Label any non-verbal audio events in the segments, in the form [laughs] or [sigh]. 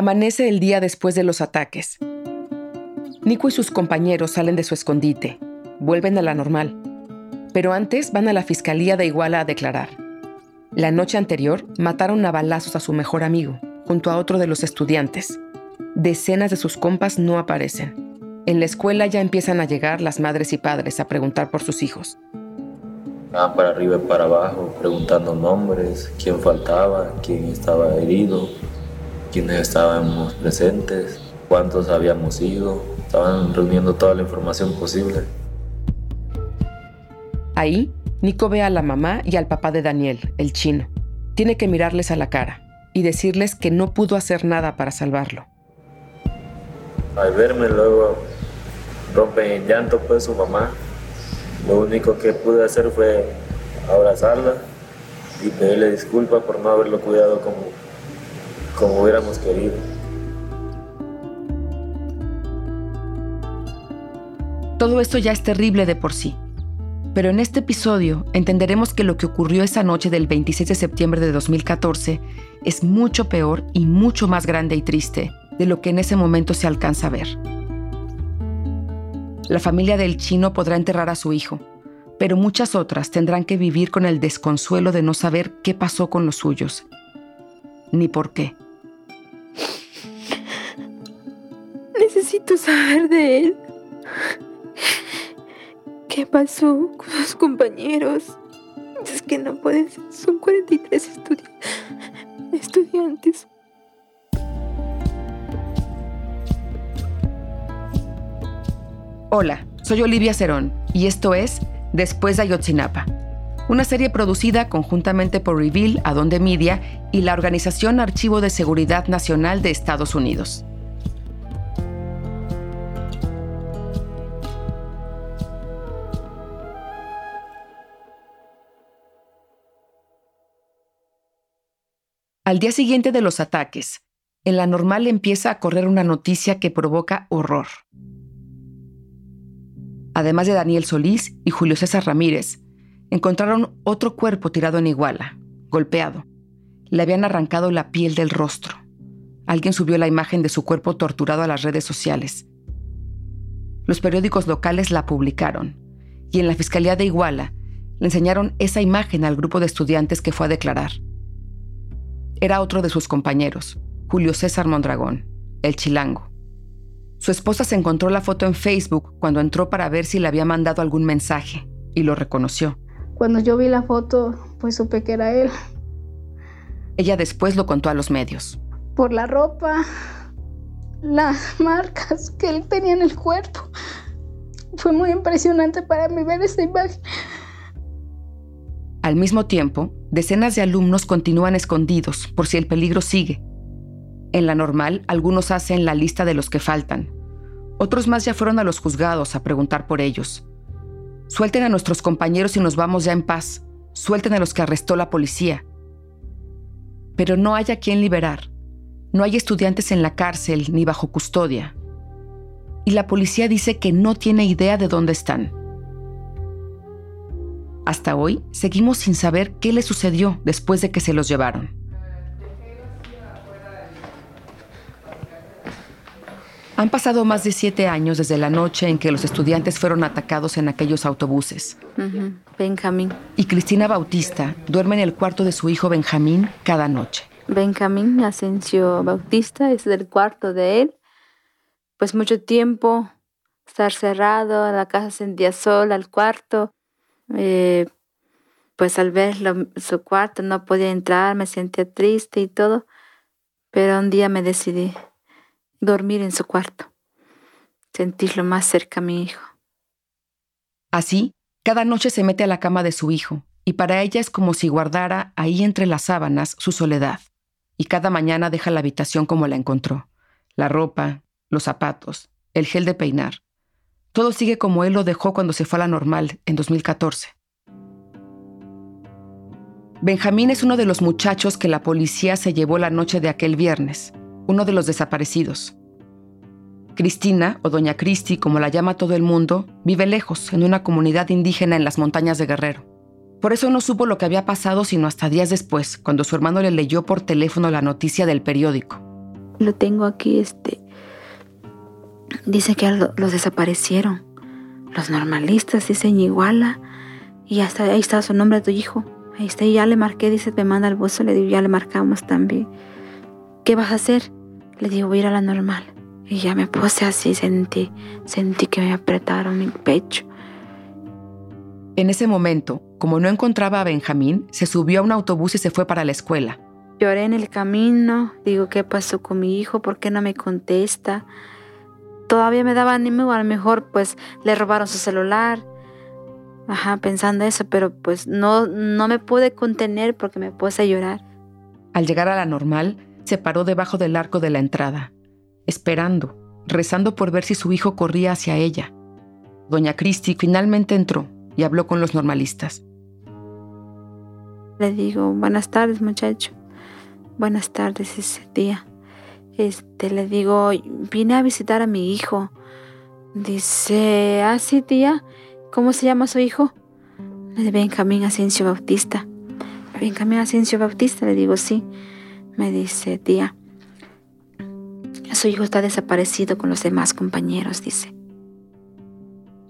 Amanece el día después de los ataques. Nico y sus compañeros salen de su escondite, vuelven a la normal, pero antes van a la Fiscalía de Iguala a declarar. La noche anterior mataron a balazos a su mejor amigo, junto a otro de los estudiantes. Decenas de sus compas no aparecen. En la escuela ya empiezan a llegar las madres y padres a preguntar por sus hijos. Van para arriba y para abajo, preguntando nombres, quién faltaba, quién estaba herido, quiénes estábamos presentes, cuántos habíamos ido. Estaban reuniendo toda la información posible. Ahí, Nico ve a la mamá y al papá de Daniel, el chino. Tiene que mirarles a la cara y decirles que no pudo hacer nada para salvarlo. Al verme luego rompe en llanto pues su mamá. Lo único que pude hacer fue abrazarla y pedirle disculpas por no haberlo cuidado como, como hubiéramos querido. Todo esto ya es terrible de por sí. Pero en este episodio entenderemos que lo que ocurrió esa noche del 26 de septiembre de 2014 es mucho peor y mucho más grande y triste de lo que en ese momento se alcanza a ver. La familia del chino podrá enterrar a su hijo, pero muchas otras tendrán que vivir con el desconsuelo de no saber qué pasó con los suyos, ni por qué. Necesito saber de él. ¿Qué pasó con sus compañeros? Es que no pueden ser, son 43 estudiantes. Hola, soy Olivia Cerón y esto es Después de Ayotzinapa, una serie producida conjuntamente por Reveal, Adonde Media y la Organización Archivo de Seguridad Nacional de Estados Unidos. Al día siguiente de los ataques, en la normal empieza a correr una noticia que provoca horror. Además de Daniel Solís y Julio César Ramírez, encontraron otro cuerpo tirado en Iguala, golpeado. Le habían arrancado la piel del rostro. Alguien subió la imagen de su cuerpo torturado a las redes sociales. Los periódicos locales la publicaron y en la Fiscalía de Iguala le enseñaron esa imagen al grupo de estudiantes que fue a declarar era otro de sus compañeros, Julio César Mondragón, el chilango. Su esposa se encontró la foto en Facebook cuando entró para ver si le había mandado algún mensaje y lo reconoció. Cuando yo vi la foto, pues supe que era él. Ella después lo contó a los medios. Por la ropa, las marcas que él tenía en el cuerpo. Fue muy impresionante para mí ver esa imagen. Al mismo tiempo, decenas de alumnos continúan escondidos por si el peligro sigue. En la normal, algunos hacen la lista de los que faltan. Otros más ya fueron a los juzgados a preguntar por ellos. Suelten a nuestros compañeros y nos vamos ya en paz. Suelten a los que arrestó la policía. Pero no hay a quien liberar. No hay estudiantes en la cárcel ni bajo custodia. Y la policía dice que no tiene idea de dónde están. Hasta hoy seguimos sin saber qué le sucedió después de que se los llevaron. Han pasado más de siete años desde la noche en que los estudiantes fueron atacados en aquellos autobuses. Benjamín. Y Cristina Bautista duerme en el cuarto de su hijo Benjamín cada noche. Benjamín Asensio Bautista es del cuarto de él. Pues mucho tiempo estar cerrado, la casa sentía sola, el cuarto. Eh, pues al ver su cuarto no podía entrar, me sentía triste y todo, pero un día me decidí dormir en su cuarto, sentirlo más cerca a mi hijo. Así, cada noche se mete a la cama de su hijo, y para ella es como si guardara ahí entre las sábanas su soledad, y cada mañana deja la habitación como la encontró, la ropa, los zapatos, el gel de peinar, todo sigue como él lo dejó cuando se fue a la normal en 2014. Benjamín es uno de los muchachos que la policía se llevó la noche de aquel viernes, uno de los desaparecidos. Cristina, o Doña Cristi, como la llama todo el mundo, vive lejos, en una comunidad indígena en las montañas de Guerrero. Por eso no supo lo que había pasado sino hasta días después, cuando su hermano le leyó por teléfono la noticia del periódico. lo tengo aquí, este, dice que los desaparecieron. Los normalistas, dicen Iguala, y hasta ahí está su nombre de tu hijo. Ahí está, y ya le marqué, dice, me manda el buzo, le digo, ya le marcamos también. ¿Qué vas a hacer? Le digo, voy a ir a la normal. Y ya me puse así, sentí, sentí que me apretaron mi pecho. En ese momento, como no encontraba a Benjamín, se subió a un autobús y se fue para la escuela. Lloré en el camino, digo, ¿qué pasó con mi hijo? ¿Por qué no me contesta? Todavía me daba ánimo, a lo mejor pues le robaron su celular. Ajá, pensando eso, pero pues no, no me pude contener porque me puse a llorar. Al llegar a la normal, se paró debajo del arco de la entrada, esperando, rezando por ver si su hijo corría hacia ella. Doña Cristi finalmente entró y habló con los normalistas. Le digo, buenas tardes muchacho. Buenas tardes ese día. Este, le digo, vine a visitar a mi hijo. Dice, ah, sí, tía. ¿Cómo se llama su hijo? Benjamín Asensio Bautista. Benjamín Asensio Bautista, le digo, sí. Me dice, tía, su hijo está desaparecido con los demás compañeros, dice.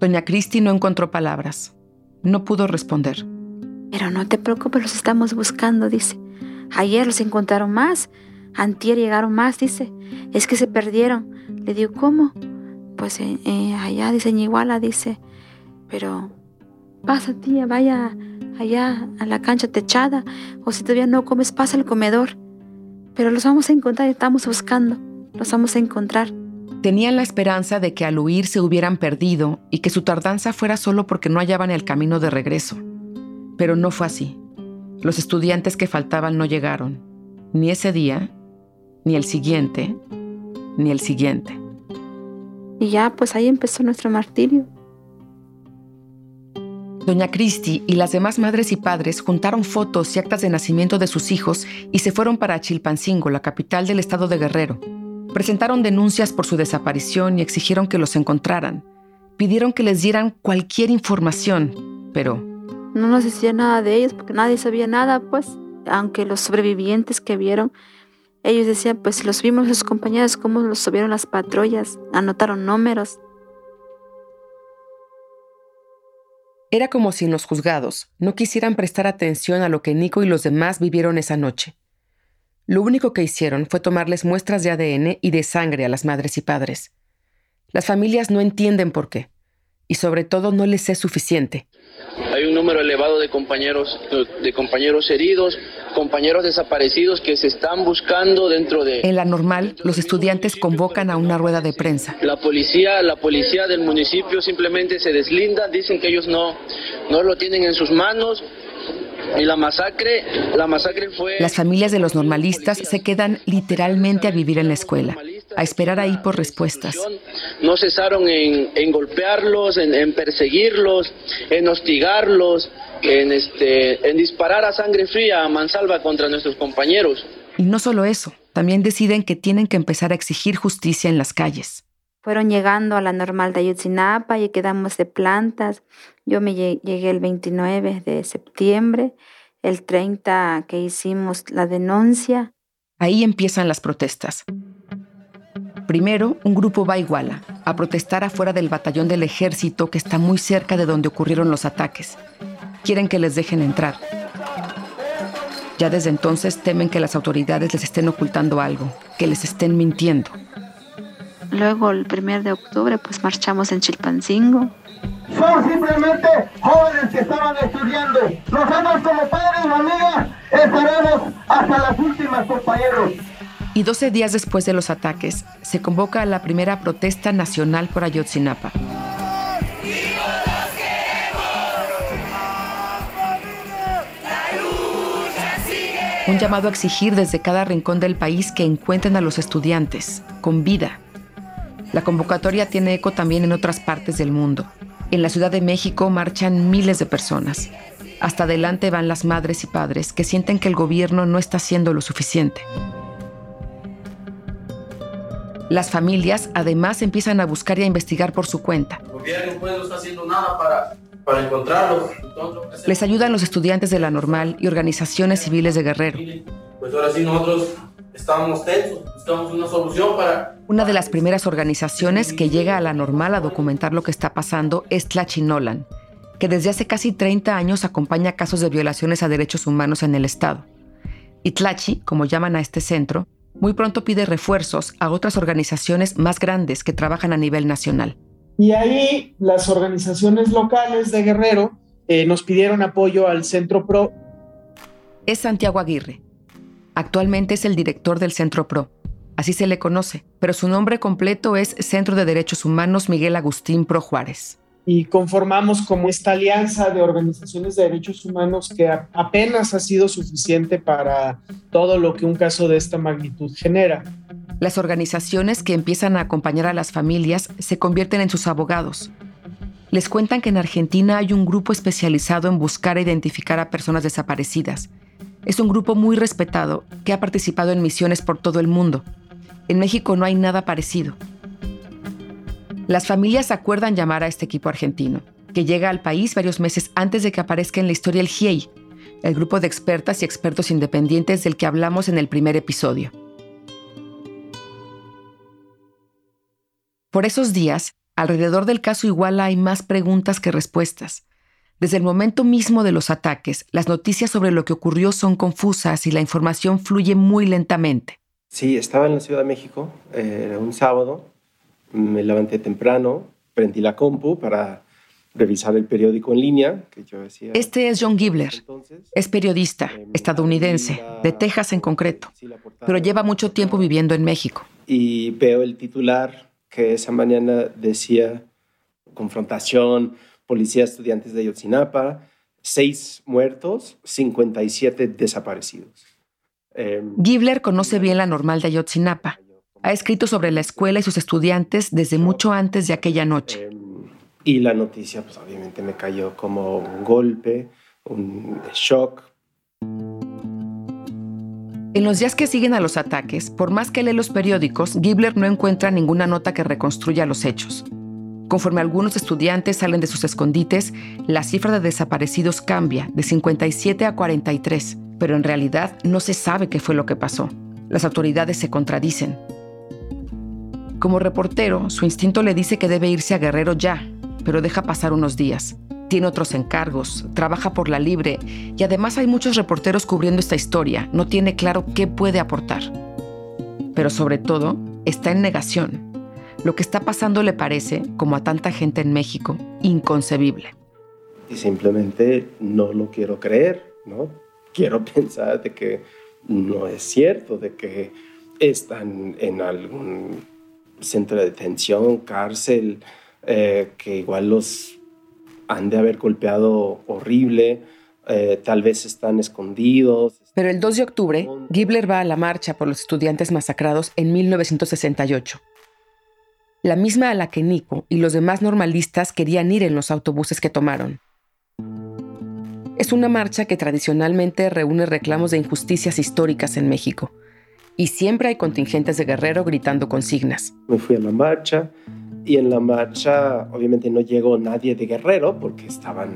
Doña Cristi no encontró palabras. No pudo responder. Pero no te preocupes, los estamos buscando, dice. Ayer los encontraron más. Antier llegaron más, dice. Es que se perdieron. Le digo, ¿cómo? Pues eh, eh, allá, dice, en Iguala, dice. Pero pasa, tía, vaya allá a la cancha techada. O si todavía no comes, pasa al comedor. Pero los vamos a encontrar, estamos buscando. Los vamos a encontrar. Tenían la esperanza de que al huir se hubieran perdido y que su tardanza fuera solo porque no hallaban el camino de regreso. Pero no fue así. Los estudiantes que faltaban no llegaron, ni ese día, ni el siguiente, ni el siguiente. Y ya, pues ahí empezó nuestro martirio. Doña Cristi y las demás madres y padres juntaron fotos y actas de nacimiento de sus hijos y se fueron para Chilpancingo, la capital del estado de Guerrero. Presentaron denuncias por su desaparición y exigieron que los encontraran. Pidieron que les dieran cualquier información, pero no nos decía nada de ellos porque nadie sabía nada, pues, aunque los sobrevivientes que vieron, ellos decían, pues los vimos los compañeros, cómo los subieron las patrullas, anotaron números. Era como si los juzgados no quisieran prestar atención a lo que Nico y los demás vivieron esa noche. Lo único que hicieron fue tomarles muestras de ADN y de sangre a las madres y padres. Las familias no entienden por qué, y sobre todo no les es suficiente. Hay un número elevado de compañeros, de compañeros heridos, compañeros desaparecidos que se están buscando dentro de... En la normal, los estudiantes convocan a una rueda de prensa. La policía, la policía del municipio simplemente se deslinda, dicen que ellos no, no lo tienen en sus manos, y la masacre, la masacre fue... Las familias de los normalistas se quedan literalmente a vivir en la escuela, a esperar ahí por respuestas. No cesaron en, golpearlos, en, perseguirlos, en hostigarlos, en, este, en disparar a sangre fría a mansalva contra nuestros compañeros. Y no solo eso, también deciden que tienen que empezar a exigir justicia en las calles. Fueron llegando a la normal de Ayotzinapa y quedamos de plantas. Yo me llegué el 29 de septiembre, el 30 que hicimos la denuncia. Ahí empiezan las protestas. Primero, un grupo va a Iguala, a protestar afuera del batallón del ejército que está muy cerca de donde ocurrieron los ataques. Quieren que les dejen entrar. Ya desde entonces temen que las autoridades les estén ocultando algo, que les estén mintiendo. Luego, el primer de octubre, pues marchamos en Chilpancingo. Son simplemente jóvenes que estaban estudiando. Nosotros como padres y amigas estaremos hasta las últimas, compañeros. Y 12 días después de los ataques, se convoca la primera protesta nacional por Ayotzinapa. Un llamado a exigir desde cada rincón del país que encuentren a los estudiantes, con vida, la convocatoria tiene eco también en otras partes del mundo. En la Ciudad de México marchan miles de personas. Hasta adelante van las madres y padres que sienten que el gobierno no está haciendo lo suficiente. Las familias además empiezan a buscar y a investigar por su cuenta. El gobierno pues, no está haciendo nada para, para encontrarlos. Les ayudan los estudiantes de la normal y organizaciones civiles de Guerrero. Pues ahora sí nosotros estábamos tensos una solución para... Una de las primeras organizaciones que llega a la normal a documentar lo que está pasando es Tlachinolan, que desde hace casi 30 años acompaña casos de violaciones a derechos humanos en el Estado. Y Tlachi, como llaman a este centro, muy pronto pide refuerzos a otras organizaciones más grandes que trabajan a nivel nacional. Y ahí las organizaciones locales de Guerrero eh, nos pidieron apoyo al Centro PRO. Es Santiago Aguirre. Actualmente es el director del Centro PRO. Así se le conoce, pero su nombre completo es Centro de Derechos Humanos Miguel Agustín Pro Juárez y conformamos como esta alianza de organizaciones de derechos humanos que apenas ha sido suficiente para todo lo que un caso de esta magnitud genera. Las organizaciones que empiezan a acompañar a las familias se convierten en sus abogados. Les cuentan que en Argentina hay un grupo especializado en buscar e identificar a personas desaparecidas. Es un grupo muy respetado que ha participado en misiones por todo el mundo. En México no hay nada parecido. Las familias acuerdan llamar a este equipo argentino, que llega al país varios meses antes de que aparezca en la historia el GIEI, el grupo de expertas y expertos independientes del que hablamos en el primer episodio. Por esos días, alrededor del caso Iguala hay más preguntas que respuestas. Desde el momento mismo de los ataques, las noticias sobre lo que ocurrió son confusas y la información fluye muy lentamente. Sí, estaba en la Ciudad de México, eh, un sábado, me levanté temprano, prendí la compu para revisar el periódico en línea que yo decía. Este es John Gibler. Es periodista eh, estadounidense, de Texas en concreto, pero lleva mucho tiempo viviendo en México. Y veo el titular que esa mañana decía confrontación, policía estudiantes de Yotzinapa, seis muertos, 57 desaparecidos. Em, Gibler conoce bien la normal de Ayotzinapa ha escrito sobre la escuela y sus estudiantes desde mucho antes de aquella noche. Em, y la noticia, pues obviamente me cayó como un golpe, un shock. En los días que siguen a los ataques, por más que lee los periódicos, Gibler no encuentra ninguna nota que reconstruya los hechos. Conforme algunos estudiantes salen de sus escondites, la cifra de desaparecidos cambia de 57 a 43, pero en realidad no se sabe qué fue lo que pasó. Las autoridades se contradicen. Como reportero, su instinto le dice que debe irse a Guerrero ya, pero deja pasar unos días. Tiene otros encargos, trabaja por la libre y además hay muchos reporteros cubriendo esta historia. No tiene claro qué puede aportar. Pero sobre todo, está en negación. Lo que está pasando le parece, como a tanta gente en México, inconcebible. Y simplemente no lo quiero creer, ¿no? Quiero [laughs] pensar de que no es cierto, de que están en algún centro de detención, cárcel, eh, que igual los han de haber golpeado horrible, eh, tal vez están escondidos. Pero el 2 de octubre, Gibler va a la marcha por los estudiantes masacrados en 1968. La misma a la que Nico y los demás normalistas querían ir en los autobuses que tomaron. Es una marcha que tradicionalmente reúne reclamos de injusticias históricas en México, y siempre hay contingentes de Guerrero gritando consignas. Me fui a la marcha y en la marcha obviamente no llegó nadie de Guerrero porque estaban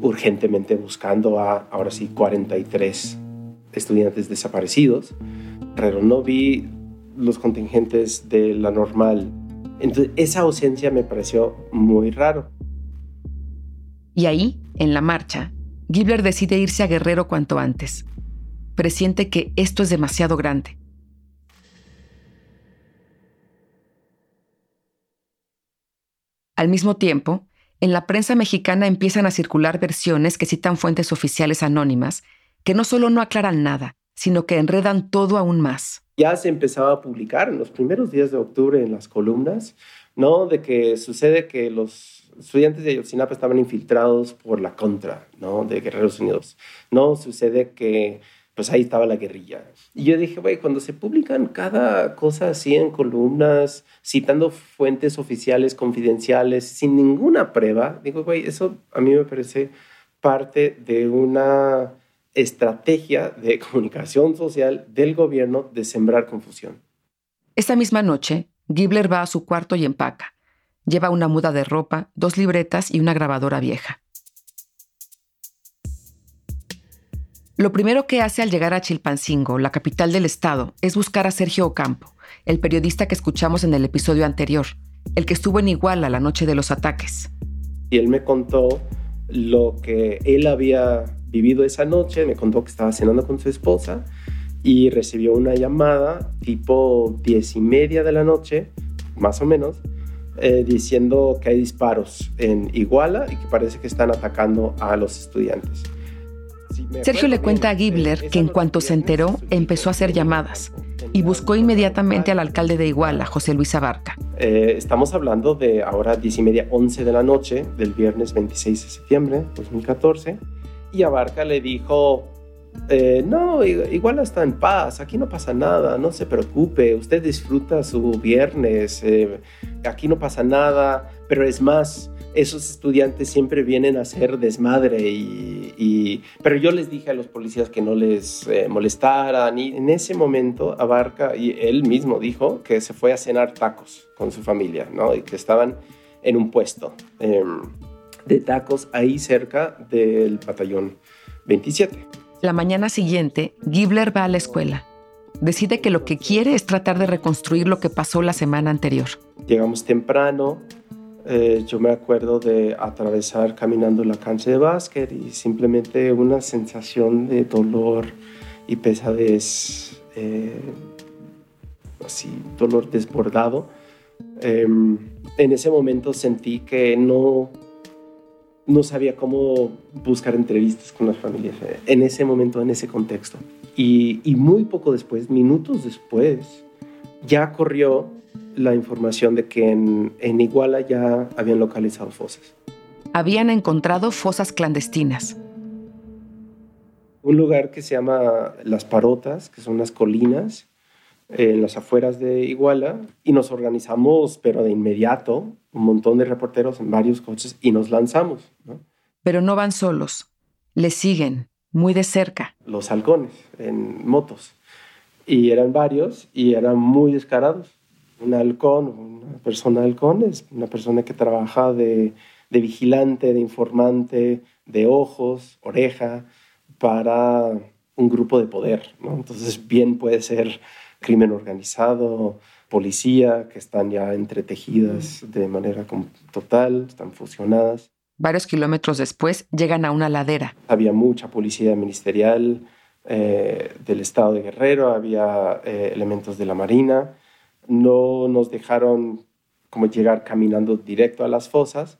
urgentemente buscando a ahora sí 43 estudiantes desaparecidos, pero no vi los contingentes de la normal. Entonces esa ausencia me pareció muy raro. Y ahí, en la marcha, Gibler decide irse a Guerrero cuanto antes presiente que esto es demasiado grande. Al mismo tiempo, en la prensa mexicana empiezan a circular versiones que citan fuentes oficiales anónimas que no solo no aclaran nada, sino que enredan todo aún más. Ya se empezaba a publicar en los primeros días de octubre en las columnas, ¿no? De que sucede que los estudiantes de Ayotzinapa estaban infiltrados por la contra, ¿no? De Guerreros Unidos. No sucede que pues ahí estaba la guerrilla. Y yo dije, güey, cuando se publican cada cosa así en columnas, citando fuentes oficiales, confidenciales, sin ninguna prueba, digo, güey, eso a mí me parece parte de una estrategia de [laughs] comunicación social del gobierno de sembrar confusión. Esta misma noche, Gibler va a su cuarto y empaca. Lleva una muda de ropa, dos libretas y una grabadora vieja. Lo primero que hace al llegar a Chilpancingo, la capital del estado, es buscar a Sergio Ocampo, el periodista que escuchamos en el episodio anterior, el que estuvo en Iguala la noche de los ataques. Y él me contó lo que él había vivido esa noche, me contó que estaba cenando con su esposa y recibió una llamada tipo diez y media de la noche, más o menos, eh, diciendo que hay disparos en Iguala y que parece que están atacando a los estudiantes. Sergio le cuenta a Gibler que en cuanto se enteró, empezó a hacer llamadas y buscó inmediatamente al alcalde de Iguala, José Luis Abarca. Eh, estamos hablando de ahora 10 y media, 11 de la noche del viernes 26 de septiembre de 2014 y Abarca le dijo, eh, no, Iguala está en paz, aquí no pasa nada, no se preocupe, usted disfruta su viernes, eh, aquí no pasa nada, pero es más, esos estudiantes siempre vienen a hacer desmadre y, pero yo les dije a los policías que no les eh, molestaran y en ese momento Abarca y él mismo dijo que se fue a cenar tacos con su familia, ¿no? Y que estaban en un puesto em, de tacos ahí cerca del batallón 27. La mañana siguiente, Gibler va a la escuela. Decide que lo que quiere es tratar de reconstruir lo que pasó la semana anterior. Llegamos temprano, eh, yo me acuerdo de atravesar caminando la cancha de básquet y simplemente una sensación de dolor y pesadez, eh, así, dolor desbordado. Em, en ese momento sentí que no, no sabía cómo buscar entrevistas con las familias eh, en ese momento, en ese contexto. Y, y muy poco después, minutos después, ya corrió la información de que en, Iguala ya habían localizado fosas. Habían encontrado fosas clandestinas. Un lugar que se llama Las Parotas, que son las colinas en las afueras de Iguala, y nos organizamos, pero de inmediato, un montón de reporteros en varios coches y nos lanzamos. Pero no van solos, les siguen muy de cerca. Los halcones en motos. Y eran varios y eran muy descarados un halcón, una persona halcón es una persona que trabaja de, vigilante, de informante, de ojos, oreja, para un grupo de poder. Entonces, bien puede ser crimen organizado, policía, que están ya entretejidas de manera total, están fusionadas. Varios kilómetros después llegan a una ladera. Había mucha policía ministerial eh, del estado de Guerrero, había eh, elementos de la Marina no nos dejaron como llegar caminando directo a las fosas.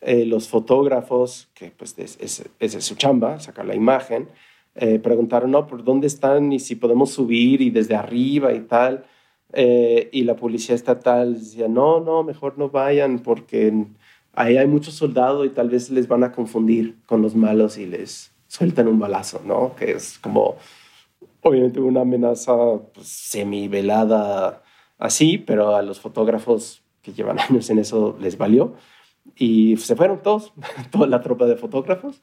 Eh, los fotógrafos, que pues es, es, su chamba, sacar la imagen, eh, preguntaron, no, ¿por dónde están? Y si podemos subir y desde arriba y tal. Eh, y la policía estatal decía, no, no, mejor no vayan porque ahí hay muchos soldados y tal vez les van a confundir con los malos y les sueltan un balazo, ¿no? Que es como, obviamente, una amenaza pues, semi-velada así, pero a los fotógrafos que llevan [laughs] años en eso les valió. Y se fueron todos, [laughs] toda la tropa de fotógrafos.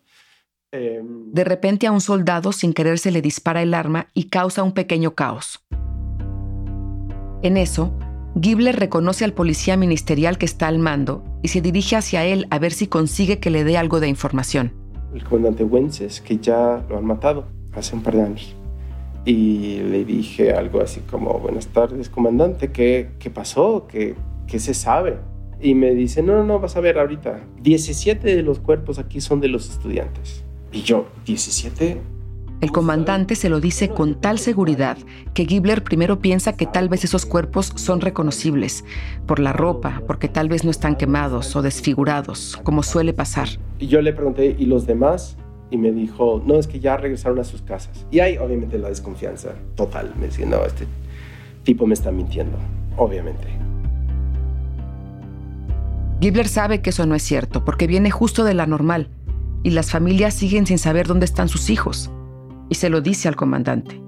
Em, de repente a un soldado sin querer se le dispara el arma y causa un pequeño caos. En eso, Gibler reconoce al policía ministerial que está al mando y se dirige hacia él a ver si consigue que le dé algo de información. El comandante Wences, que ya lo han matado hace un par de años y le dije algo así como, buenas tardes, comandante, ¿qué, qué pasó? ¿Qué, ¿Qué se sabe? Y me dice, no, no, no, vas a ver ahorita, 17 de los cuerpos aquí son de los estudiantes. Y yo, 17. El comandante se lo dice con tal seguridad que Gibler primero piensa que tal vez esos cuerpos son reconocibles, por la ropa, porque tal vez no están quemados o desfigurados, como suele pasar. Y yo le pregunté, ¿y los demás? y me dijo, no, es que ya regresaron a sus casas. Y hay obviamente la desconfianza total. Me decía, no, este tipo me está mintiendo, obviamente. Gibler sabe que eso no es cierto, porque viene justo de la normal, y las familias siguen sin saber dónde están sus hijos. Y se lo dice al comandante.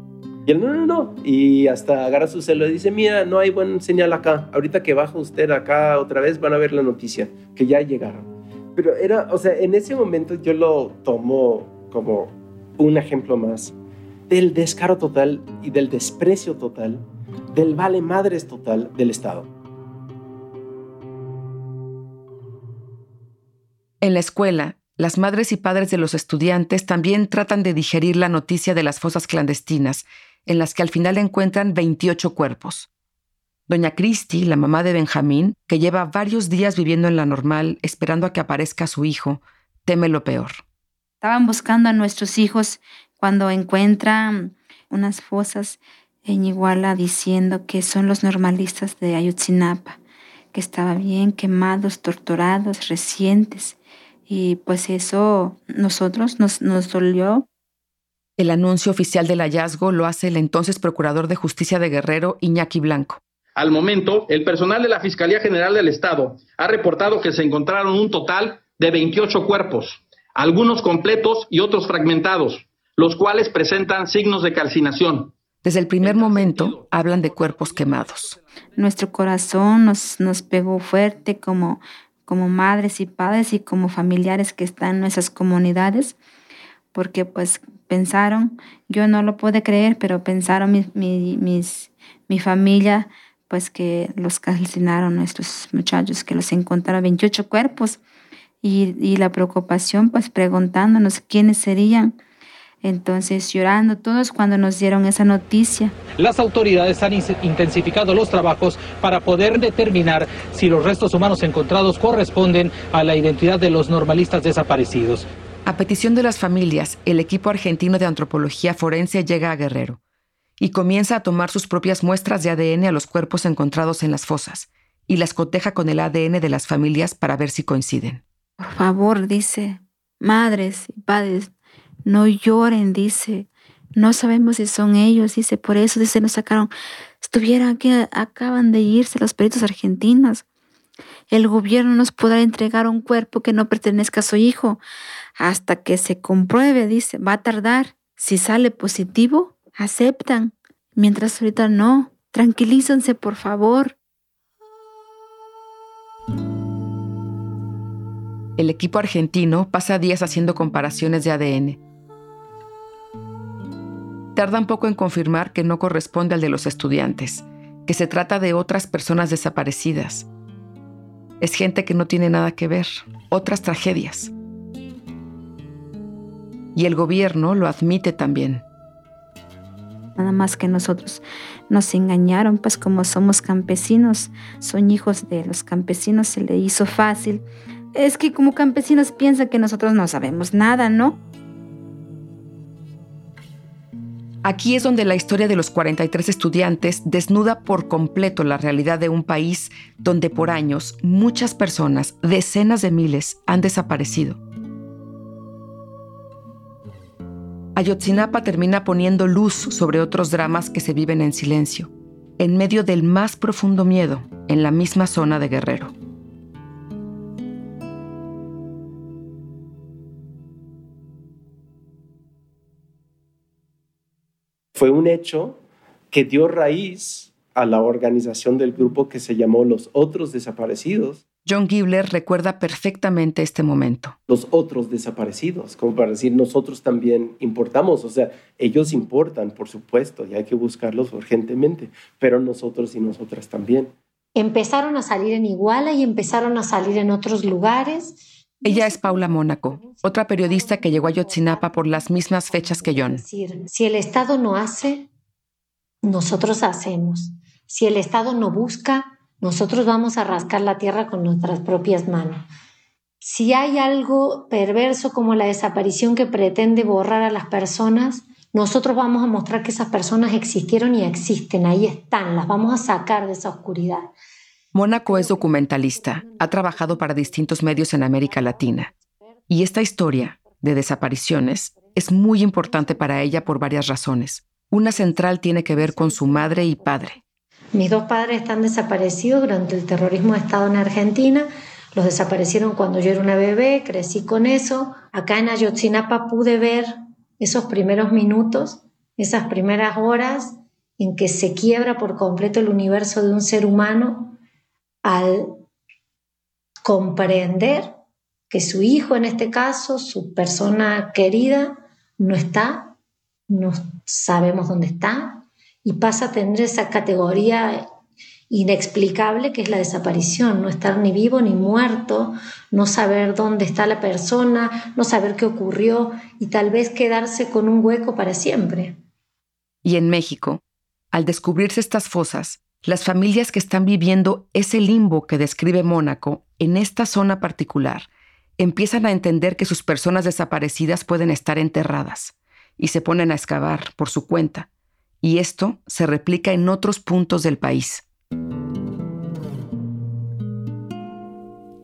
Y él, no, no, no. Y hasta agarra su celular y dice, mira, no hay buen señal acá. Ahorita que baja usted acá otra vez van a ver la noticia, que ya llegaron. Pero era, o sea, en ese momento yo lo tomo como un ejemplo más del descaro total y del desprecio total, del vale madres total del Estado. En la escuela, las madres y padres de los estudiantes también tratan de digerir la noticia de las fosas clandestinas, en las que al final encuentran 28 cuerpos. Doña Cristi, la mamá de Benjamín, que lleva varios días viviendo en la normal esperando a que aparezca su hijo, teme lo peor. Estaban buscando a nuestros hijos cuando encuentran unas fosas en Iguala diciendo que son los normalistas de Ayutzinapa, que estaban bien quemados, torturados, recientes. Y pues eso nosotros nos, nos dolió. El anuncio oficial del hallazgo lo hace el entonces Procurador de Justicia de Guerrero, Iñaki Blanco. Al momento, el personal de la Fiscalía General del Estado ha reportado que se encontraron un total de 28 cuerpos, algunos completos y otros fragmentados, los cuales presentan signos de calcinación. Desde el primer momento hablan de cuerpos quemados. Nuestro corazón nos, nos pegó fuerte como como madres y padres y como familiares que están en nuestras comunidades, porque pues pensaron, yo no lo pude creer, pero pensaron mi, mi, mis, mi familia, pues que los calcinaron nuestros muchachos, que los encontraron 28 cuerpos. Y, y la preocupación pues preguntándonos quiénes serían entonces, llorando todos cuando nos dieron esa noticia. Las autoridades han intensificado los trabajos para poder determinar si los restos humanos encontrados corresponden a la identidad de los normalistas desaparecidos. A petición de las familias, el equipo argentino de antropología forense llega a Guerrero y comienza a tomar sus propias muestras de ADN a los cuerpos encontrados en las fosas y las coteja con el ADN de las familias para ver si coinciden. Por favor, dice, madres y padres, no lloren, dice. No sabemos si son ellos, dice. Por eso, dice, nos sacaron. Estuvieran aquí, acaban de irse los peritos argentinos. El gobierno nos podrá entregar un cuerpo que no pertenezca a su hijo hasta que se compruebe, dice. Va a tardar. Si sale positivo, aceptan. Mientras ahorita no. Tranquilícense, por favor. El equipo argentino pasa días haciendo comparaciones de ADN tardan poco en confirmar que no corresponde al de los estudiantes, que se trata de otras personas desaparecidas. Es gente que no tiene nada que ver, otras tragedias. Y el gobierno lo admite también. Nada más que nosotros nos engañaron, pues como somos campesinos, son hijos de los campesinos, se le hizo fácil. Es que como campesinos piensan que nosotros no sabemos nada, ¿no? Aquí es donde la historia de los 43 estudiantes desnuda por completo la realidad de un país donde por años muchas personas, decenas de miles, han desaparecido. Ayotzinapa termina poniendo luz sobre otros dramas que se viven en silencio, en medio del más profundo miedo, en la misma zona de Guerrero. Fue un hecho que dio raíz a la organización del grupo que se llamó Los Otros Desaparecidos. John Gibler recuerda perfectamente este momento. Los otros desaparecidos, como para decir, nosotros también importamos, o sea, ellos importan, por supuesto, y hay que buscarlos urgentemente, pero nosotros y nosotras también. Empezaron a salir en Iguala y empezaron a salir en otros lugares ella es Paula Mónaco, otra periodista que llegó a Yotzinapa por las mismas fechas que John. Si el Estado no hace, nosotros hacemos. Si el Estado no busca, nosotros vamos a rascar la tierra con nuestras propias manos. Si hay algo perverso como la desaparición que pretende borrar a las personas, nosotros vamos a mostrar que esas personas existieron y existen, ahí están, las vamos a sacar de esa oscuridad. Mónaco es documentalista, ha trabajado para distintos medios en América Latina. Y esta historia de desapariciones es muy importante para ella por varias razones. Una central tiene que ver con su madre y padre. Mis dos padres están desaparecidos durante el terrorismo de Estado en Argentina. Los desaparecieron cuando yo era una bebé, crecí con eso. Acá en Ayotzinapa pude ver esos primeros minutos, esas primeras horas en que se quiebra por completo el universo de un ser humano al comprender que su hijo, en este caso, su persona querida, no está, no sabemos dónde está, y pasa a tener esa categoría inexplicable que es la desaparición, no estar ni vivo ni muerto, no saber dónde está la persona, no saber qué ocurrió y tal vez quedarse con un hueco para siempre. Y en México, al descubrirse estas fosas, las familias que están viviendo ese limbo que describe Mónaco en esta zona particular empiezan a entender que sus personas desaparecidas pueden estar enterradas y se ponen a excavar por su cuenta. Y esto se replica en otros puntos del país.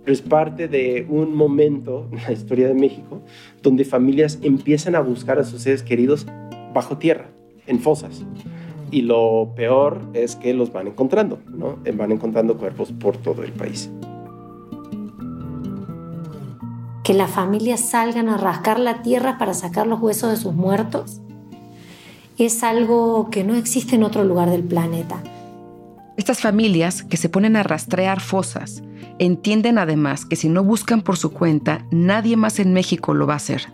Es parte de un momento en la historia de México donde familias empiezan a buscar a sus seres queridos bajo tierra, en fosas. Y lo peor es que los van encontrando, ¿no? Van encontrando cuerpos por todo el país. Que las familias salgan a rascar la tierra para sacar los huesos de sus muertos es algo que no existe en otro lugar del planeta. Estas familias que se ponen a rastrear fosas entienden además que si no buscan por su cuenta, nadie más en México lo va a hacer.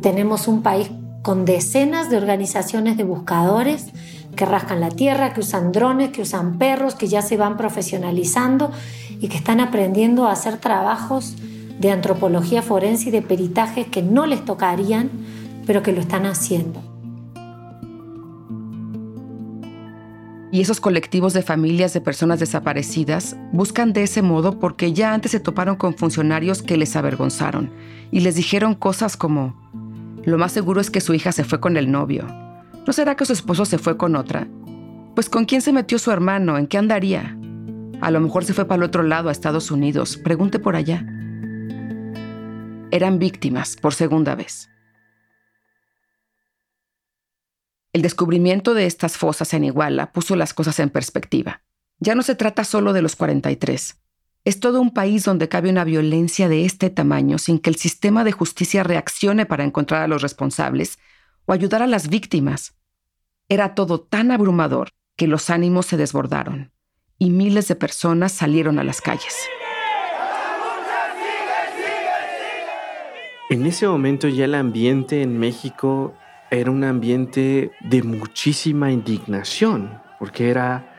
Tenemos un país con decenas de organizaciones de buscadores que rascan la tierra, que usan drones, que usan perros, que ya se van profesionalizando y que están aprendiendo a hacer trabajos de antropología forense y de peritajes que no les tocarían, pero que lo están haciendo. Y esos colectivos de familias de personas desaparecidas buscan de ese modo porque ya antes se toparon con funcionarios que les avergonzaron y les dijeron cosas como, lo más seguro es que su hija se fue con el novio. ¿No será que su esposo se fue con otra? Pues con quién se metió su hermano, ¿en qué andaría? A lo mejor se fue para el otro lado, a Estados Unidos. Pregunte por allá. Eran víctimas por segunda vez. El descubrimiento de estas fosas en Iguala puso las cosas en perspectiva. Ya no se trata solo de los 43. Es todo un país donde cabe una violencia de este tamaño sin que el sistema de justicia reaccione para encontrar a los responsables o ayudar a las víctimas. Era todo tan abrumador que los ánimos se desbordaron y miles de personas salieron a las calles. En ese momento ya el ambiente en México era un ambiente de muchísima indignación, porque era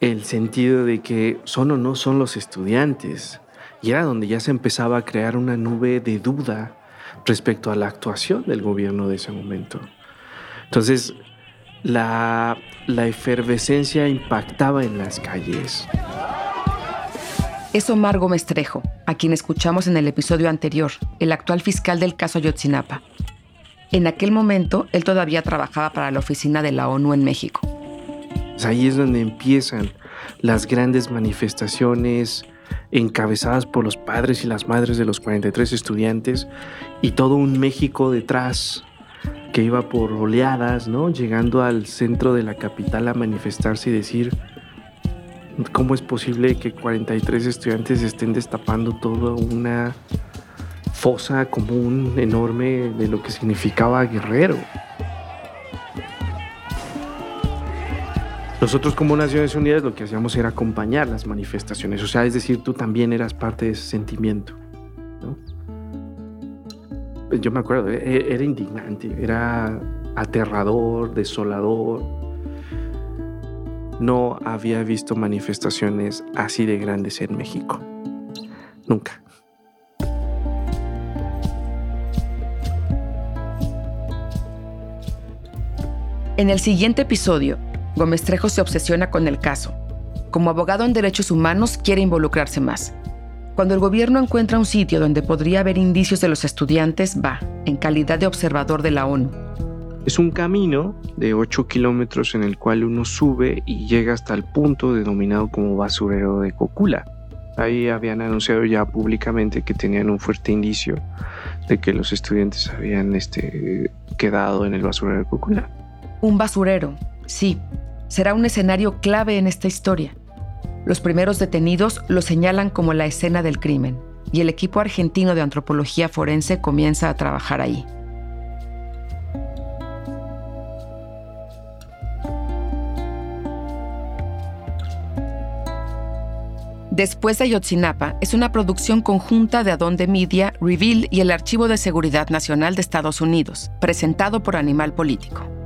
el sentido de que son o no son los estudiantes. Y era donde ya se empezaba a crear una nube de duda respecto a la actuación del gobierno de ese momento. Entonces, la, la efervescencia impactaba en las calles. Es Omar Gómez Trejo, a quien escuchamos en el episodio anterior, el actual fiscal del caso Ayotzinapa. En aquel momento, él todavía trabajaba para la oficina de la ONU en México. Ahí es donde empiezan las grandes manifestaciones encabezadas por los padres y las madres de los 43 estudiantes y todo un México detrás que iba por oleadas, ¿no? Llegando al centro de la capital a manifestarse y decir, ¿cómo es posible que 43 estudiantes estén destapando toda una fosa común enorme de lo que significaba guerrero. Nosotros como Naciones Unidas lo que hacíamos era acompañar las manifestaciones, o sea, es decir, tú también eras parte de ese sentimiento. Yo me acuerdo, e-, e-, era indignante, era aterrador, desolador. No había visto manifestaciones así de grandes en México. Nunca. En el siguiente episodio, Gómez Trejo se obsesiona con el caso. Como abogado en derechos humanos quiere involucrarse más. Cuando el gobierno encuentra un sitio donde podría haber indicios de los estudiantes, va, en calidad de observador de la ONU. Es un camino de 8 kilómetros en el cual uno sube y llega hasta el punto denominado como basurero de Cocula. Ahí habían anunciado ya públicamente que tenían un fuerte indicio de que los estudiantes habían este, quedado en el basurero de Cocula. Un basurero, sí, será un escenario clave en esta historia. Los primeros detenidos lo señalan como la escena del crimen y el equipo argentino de antropología forense comienza a trabajar ahí. Después de Ayotzinapa es una producción conjunta de Adonde Media, Reveal y el Archivo de Seguridad Nacional de Estados Unidos, presentado por Animal Político.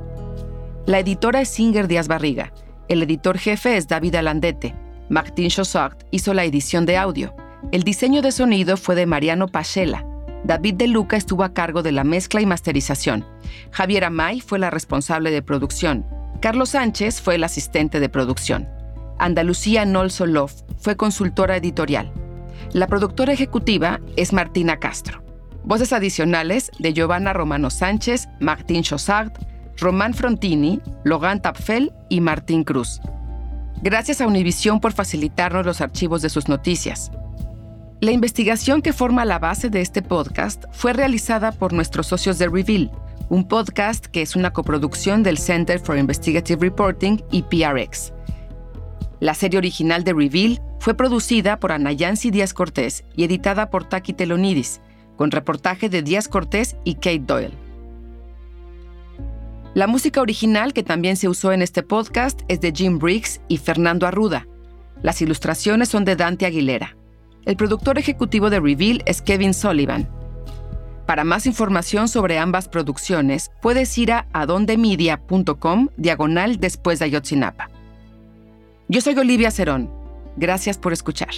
La editora es Singer Díaz Barriga El editor jefe es David Alandete. Martin Chossart hizo la edición de audio. El diseño de sonido fue de Mariano Pachela. David De Luca estuvo a cargo de la mezcla y masterización. Javier Amay fue la responsable de producción. Carlos Sánchez fue el asistente de producción. Andalucía Nolsolov fue consultora editorial. La productora ejecutiva es Martina Castro. Voces adicionales de Giovanna Romano Sánchez, Martín Chossart, Román Frontini, Logan Tapfel y Martín Cruz. Gracias a Univisión por facilitarnos los archivos de sus noticias. La investigación que forma la base de este podcast fue realizada por nuestros socios de Reveal, un podcast que es una coproducción del Center for Investigative Reporting y PRX. La serie original de Reveal fue producida por Anayansi Díaz Cortés y editada por Taki Telonidis, con reportaje de Díaz Cortés y Kate Doyle. La música original que también se usó en este podcast es de Jim Briggs y Fernando Arruda. Las ilustraciones son de Dante Aguilera. El productor ejecutivo de Reveal es Kevin Sullivan. Para más información sobre ambas producciones, puedes ir a adondemedia.com diagonal después de Ayotzinapa. Yo soy Olivia Cerón. Gracias por escuchar.